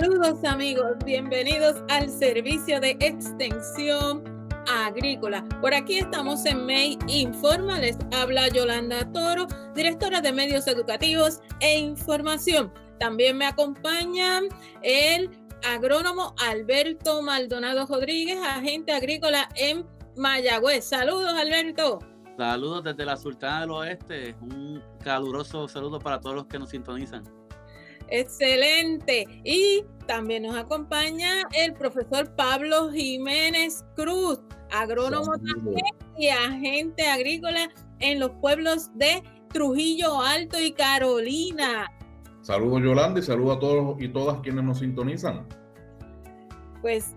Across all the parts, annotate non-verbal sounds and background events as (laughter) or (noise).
Saludos amigos, bienvenidos al servicio de extensión agrícola. Por aquí estamos en May Informa, les habla Yolanda Toro, directora de medios educativos e información. También me acompaña el agrónomo Alberto Maldonado Rodríguez, agente agrícola en Mayagüez. Saludos Alberto. Saludos desde la Sultana del Oeste. Un caluroso saludo para todos los que nos sintonizan. Excelente. Y también nos acompaña el profesor Pablo Jiménez Cruz, agrónomo también y agente agrícola en los pueblos de Trujillo Alto y Carolina. Saludos Yolanda y saludos a todos y todas quienes nos sintonizan. Pues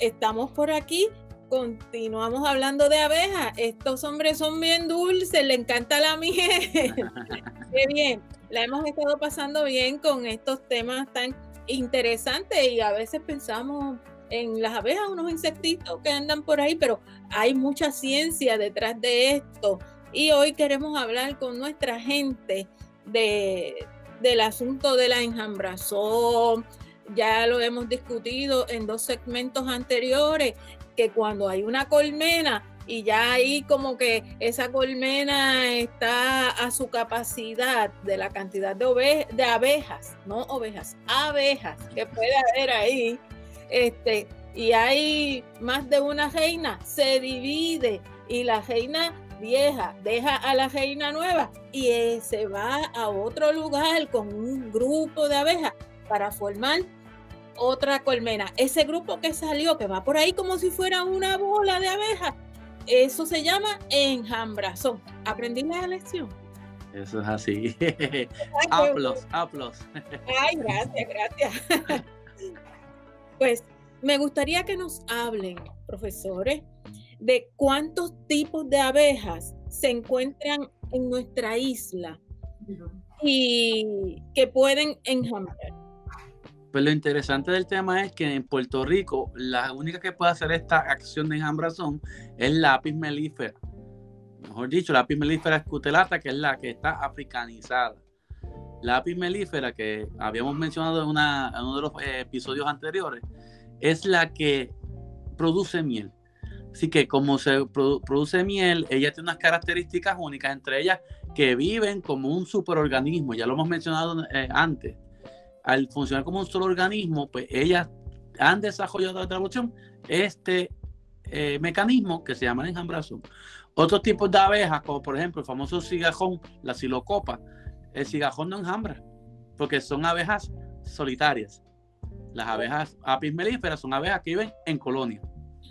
estamos por aquí continuamos hablando de abejas. Estos hombres son bien dulces, le encanta la miel. (laughs) Qué bien, la hemos estado pasando bien con estos temas tan interesantes y a veces pensamos en las abejas, unos insectitos que andan por ahí, pero hay mucha ciencia detrás de esto. Y hoy queremos hablar con nuestra gente de, del asunto de la enjambrazón. Ya lo hemos discutido en dos segmentos anteriores que cuando hay una colmena y ya ahí como que esa colmena está a su capacidad de la cantidad de, de abejas, no ovejas, abejas que puede haber ahí, este, y hay más de una reina, se divide y la reina vieja deja a la reina nueva y eh, se va a otro lugar con un grupo de abejas para formar otra colmena. Ese grupo que salió, que va por ahí como si fuera una bola de abejas, eso se llama enjambrazón. ¿Aprendí la lección? Eso es así. (laughs) aplos, aplos. Ay, gracias, gracias. (laughs) pues me gustaría que nos hablen, profesores, de cuántos tipos de abejas se encuentran en nuestra isla y que pueden enjambrar. Pues lo interesante del tema es que en Puerto Rico la única que puede hacer esta acción de enjambrazón es la apis melífera. Mejor dicho, la apis melífera escutelata, que es la que está africanizada. La apis melífera, que habíamos mencionado en, uno de los eh, episodios anteriores, es la que produce miel. Así que como se produce miel, ella tiene unas características únicas, entre ellas que viven como un superorganismo, ya lo hemos mencionado eh, antes al funcionar como un solo organismo, pues ellas han desarrollado la traducción este eh, mecanismo que se llama el enjambrazo. Otros tipos de abejas, como por ejemplo el famoso cigajón, la silocopa, el cigajón no enjambra, porque son abejas solitarias. Las abejas apis melíferas son abejas que viven en colonia.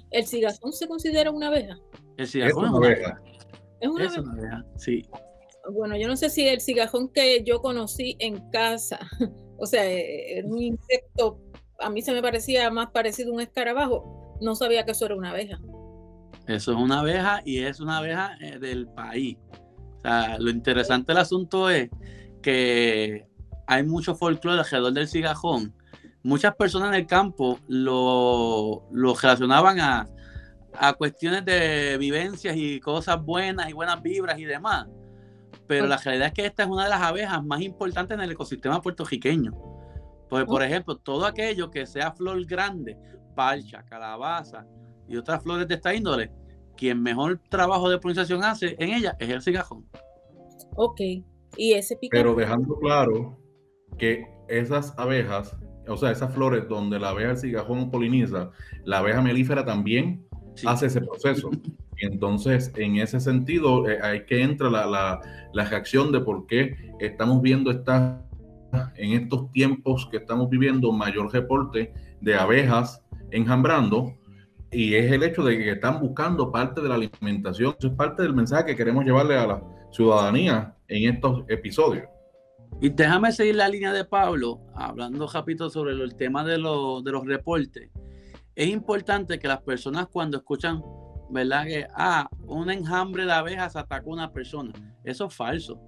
¿El cigajón se considera una abeja? El cigajón es una, abeja. Es una, es una abeja, sí. Bueno, yo no sé si el cigajón que yo conocí en casa o sea, eh, es un insecto, a mí se me parecía más parecido a un escarabajo. No sabía que eso era una abeja. Eso es una abeja y es una abeja eh, del país. O sea, lo interesante del asunto es que hay mucho folclore alrededor del cigajón. Muchas personas en el campo lo, relacionaban a cuestiones de vivencias y cosas buenas y buenas vibras y demás pero la realidad es que esta es una de las abejas más importantes en el ecosistema puertorriqueño. Porque, por ejemplo, todo aquello que sea flor grande, palcha, calabaza y otras flores de esta índole, quien mejor trabajo de polinización hace en ella es el cigajón. Ok, y ese pico. Pero dejando claro que esas abejas, o sea, esas flores donde la abeja el cigajón poliniza, la abeja melífera también hace ese proceso. (laughs) Entonces, en ese sentido, eh, hay que entrar la, la, reacción de por qué estamos viendo esta, en estos tiempos que estamos viviendo mayor reporte de abejas enjambrando y es el hecho de que están buscando parte de la alimentación. Eso es parte del mensaje que queremos llevarle a la ciudadanía en estos episodios. Y déjame seguir la línea de Pablo, hablando rápido sobre el tema de, de los reportes. Es importante que las personas cuando escuchan ¿verdad? Que, ah, un enjambre de abejas atacó a una persona. Eso es falso.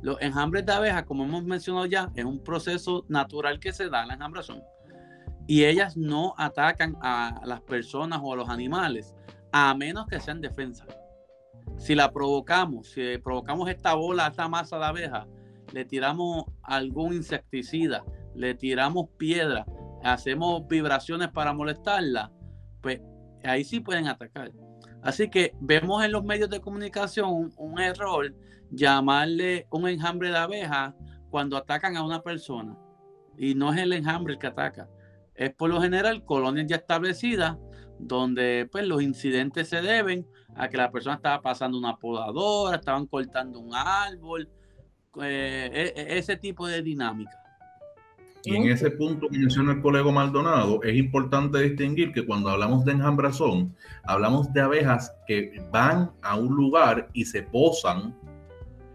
Los enjambres de abejas, como hemos mencionado ya, es un proceso natural que se da en la enjambrazón. Y ellas no atacan a las personas o a los animales, a menos que sean defensa. Si la provocamos, si provocamos esta bola, esta masa de abejas, le tiramos algún insecticida, le tiramos piedra, hacemos vibraciones para molestarla, pues ahí sí pueden atacar. Así que vemos en los medios de comunicación un, error llamarle un enjambre de abeja cuando atacan a una persona. Y no es el enjambre el que ataca. Es por lo general colonias ya establecidas donde pues, los incidentes se deben a que la persona estaba pasando una podadora, estaban cortando un árbol, eh, e, e, ese tipo de dinámica. Y en ese punto que menciona el colega Maldonado, es importante distinguir que cuando hablamos de enjambrazón, hablamos de abejas que van a un lugar y se posan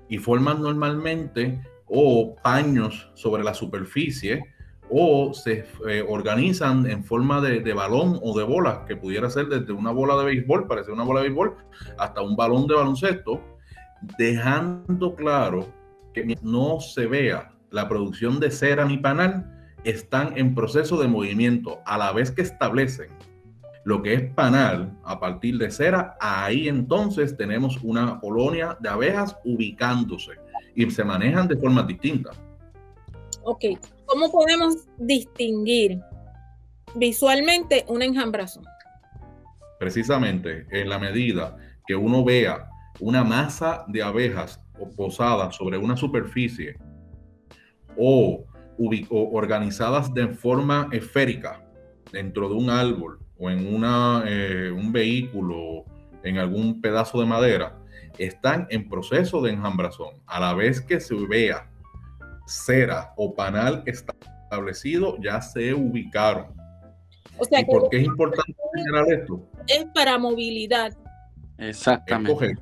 y forman normalmente o paños sobre la superficie o se eh, organizan en forma de, de, balón o de bola, que pudiera ser desde una bola de béisbol, parece una bola de béisbol, hasta un balón de baloncesto, dejando claro que no se vea la producción de cera ni panal, están en proceso de movimiento a la vez que establecen lo que es panal a partir de cera, ahí entonces tenemos una colonia de abejas ubicándose y se manejan de forma distinta. Ok, ¿cómo podemos distinguir visualmente una enjambrazón? Precisamente en la medida que uno vea una masa de abejas posada sobre una superficie o, organizadas de forma esférica dentro de un árbol o en una, eh, un vehículo, en algún pedazo de madera, están en proceso de enjambrazón. A la vez que se vea cera o panal establecido, ya se ubicaron. O sea, ¿Y por qué es importante señalar esto? Es para movilidad. Exactamente. Es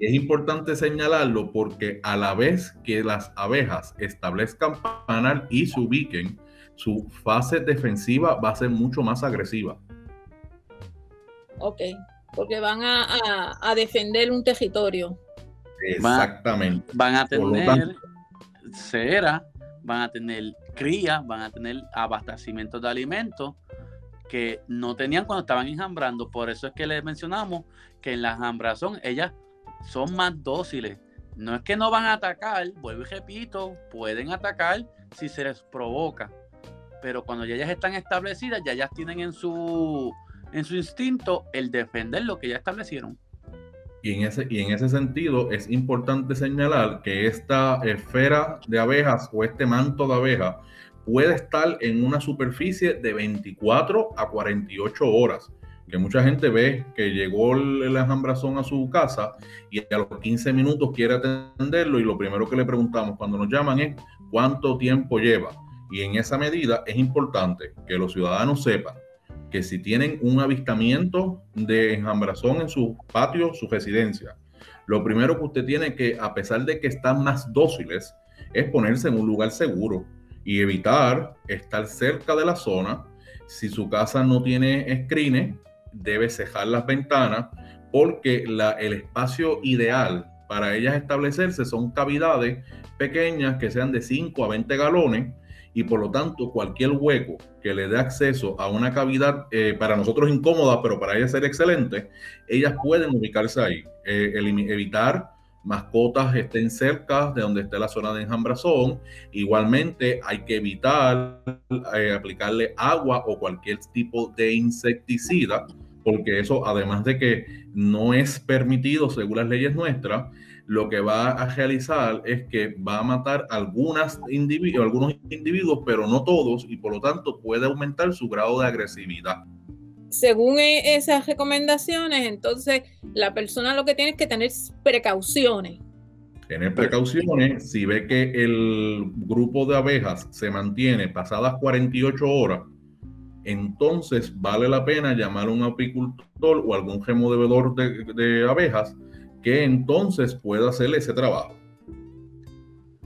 importante señalarlo porque a la vez que las abejas establezcan panal y se ubiquen, su fase defensiva va a ser mucho más agresiva. Ok, porque van a, defender un territorio. Exactamente. Van, a tener cera, van a tener cría, van a tener abastecimiento de alimentos que no tenían cuando estaban enjambrando. Por eso es que les mencionamos que en la enjambrazón ellas son más dóciles. No es que no van a atacar, vuelvo y repito, pueden atacar si se les provoca. Pero cuando ya ellas están establecidas, ya ellas tienen en su, en su instinto el defender lo que ya establecieron. Y en, ese, y en ese sentido es importante señalar que esta esfera de abejas o este manto de abeja puede estar en una superficie de 24 a 48 horas que mucha gente ve que llegó el, enjambrazón a su casa y a los 15 minutos quiere atenderlo y lo primero que le preguntamos cuando nos llaman es cuánto tiempo lleva. Y en esa medida es importante que los ciudadanos sepan que si tienen un avistamiento de enjambrazón en su patio, su residencia, lo primero que usted tiene que, a pesar de que están más dóciles, es ponerse en un lugar seguro y evitar estar cerca de la zona. Si su casa no tiene screenes, debe cejar las ventanas porque el espacio ideal para ellas establecerse son cavidades pequeñas que sean de 5 a 20 galones y por lo tanto cualquier hueco que le dé acceso a una cavidad eh, para nosotros incómoda, pero para ellas ser excelente, ellas pueden ubicarse ahí, eh, evitar mascotas estén cerca de donde esté la zona de enjambrazón. Igualmente hay que evitar eh, aplicarle agua o cualquier tipo de insecticida porque eso, además de que no es permitido según las leyes nuestras, lo que va a realizar es que va a matar algunas algunos individuos, pero no todos, y por lo tanto puede aumentar su grado de agresividad. Según e, esas recomendaciones, entonces la persona lo que tiene es que tener precauciones. Tener precauciones, si ve que el grupo de abejas se mantiene pasadas 48 horas, entonces vale la pena llamar a un apicultor o algún removedor de, de abejas que entonces pueda hacer ese trabajo.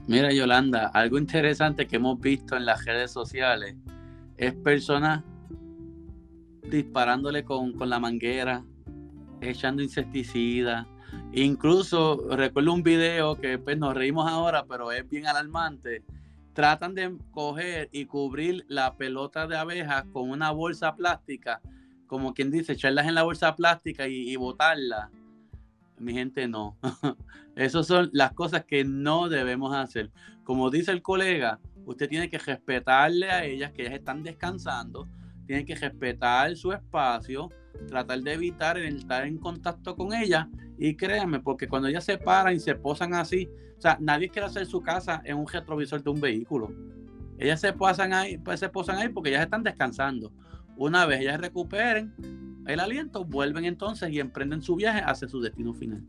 Mira, Yolanda, algo interesante que hemos visto en las redes sociales es personas disparándole con, con la manguera, echando insecticida. Incluso recuerdo un video que pues, nos reímos ahora, pero es bien alarmante, tratan de coger y cubrir la pelota de abejas con una bolsa plástica, como quien dice, echarlas en la bolsa plástica y, botarla. mi gente, no. (laughs) Esas son las cosas que no debemos hacer. Como dice el colega, usted tiene que respetarle a ellas que ellas están descansando, tiene que respetar su espacio, tratar de evitar estar en contacto con ellas y créanme, porque cuando ellas se paran y se posan así, o sea, nadie quiere hacer su casa en un retrovisor de un vehículo. Ellas se posan ahí, pues se posan ahí porque ellas están descansando. Una vez ellas recuperen el aliento, vuelven entonces y emprenden su viaje hacia su destino final.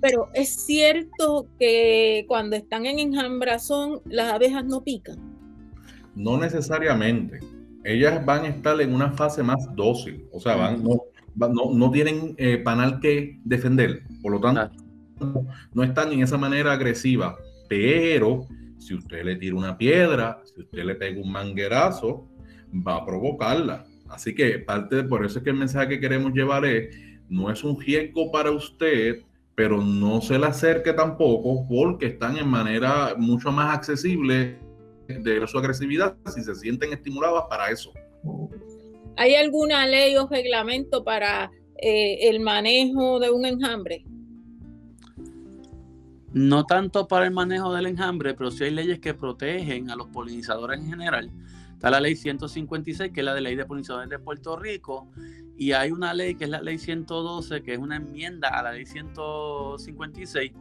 Pero es cierto que cuando están en enjambrazón, las abejas no pican. No necesariamente. Ellas van a estar en una fase más dócil, o sea, van, no, no, tienen eh, panal que defender, por lo tanto, no están en esa manera agresiva. Pero si usted le tira una piedra, si usted le pega un manguerazo, va a provocarla. Así que parte, por eso es que el mensaje que queremos llevar es, no es un riesgo para usted, pero no se le acerque tampoco porque están en manera mucho más accesible de su agresividad si se sienten estimuladas para eso. ¿Hay alguna ley o reglamento para eh, el manejo de un enjambre? No tanto para el manejo del enjambre, pero sí hay leyes que protegen a los polinizadores en general Está la ley 156, que es la de ley de polinizadores de Puerto Rico, y hay una ley que es la ley 112, que es una enmienda a la ley 156,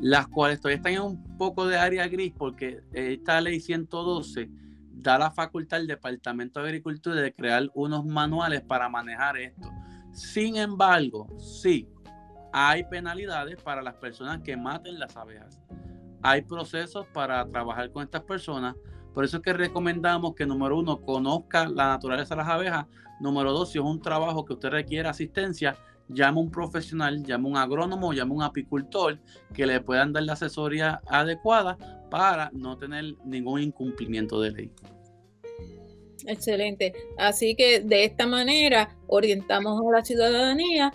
las cuales todavía están en un poco de área gris porque esta ley 112 da la facultad al Departamento de Agricultura de crear unos manuales para manejar esto. Sin embargo, sí, hay penalidades para las personas que maten las abejas. Hay procesos para trabajar con estas personas por eso es que recomendamos que, número uno, conozca la naturaleza de las abejas. Número dos, si es un trabajo que usted requiere asistencia, llame a un profesional, llame a un agrónomo, llame a un apicultor que le puedan dar la asesoría adecuada para no tener ningún incumplimiento de ley. Excelente. Así que de esta manera orientamos a la ciudadanía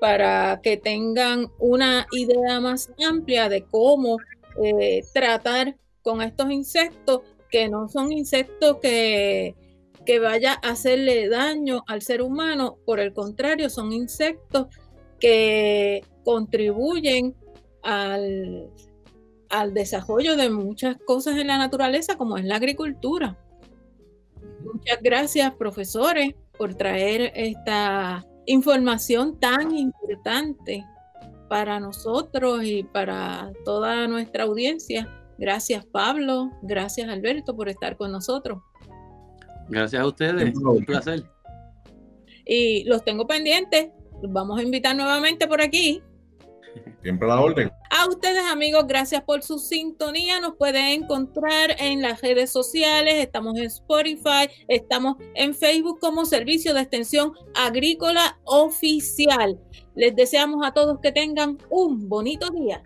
para que tengan una idea más amplia de cómo eh, tratar con estos insectos que no son insectos que, que vaya a hacerle daño al ser humano, por el contrario, son insectos que contribuyen al, al desarrollo de muchas cosas en la naturaleza, como es la agricultura. Muchas gracias, profesores, por traer esta información tan importante para nosotros y para toda nuestra audiencia. Gracias Pablo, gracias Alberto por estar con nosotros. Gracias a ustedes, un placer. Y los tengo pendientes, los vamos a invitar nuevamente por aquí. Siempre a la orden. A ustedes amigos, gracias por su sintonía. Nos pueden encontrar en las redes sociales, estamos en Spotify, estamos en Facebook como Servicio de Extensión Agrícola Oficial. Les deseamos a todos que tengan un bonito día.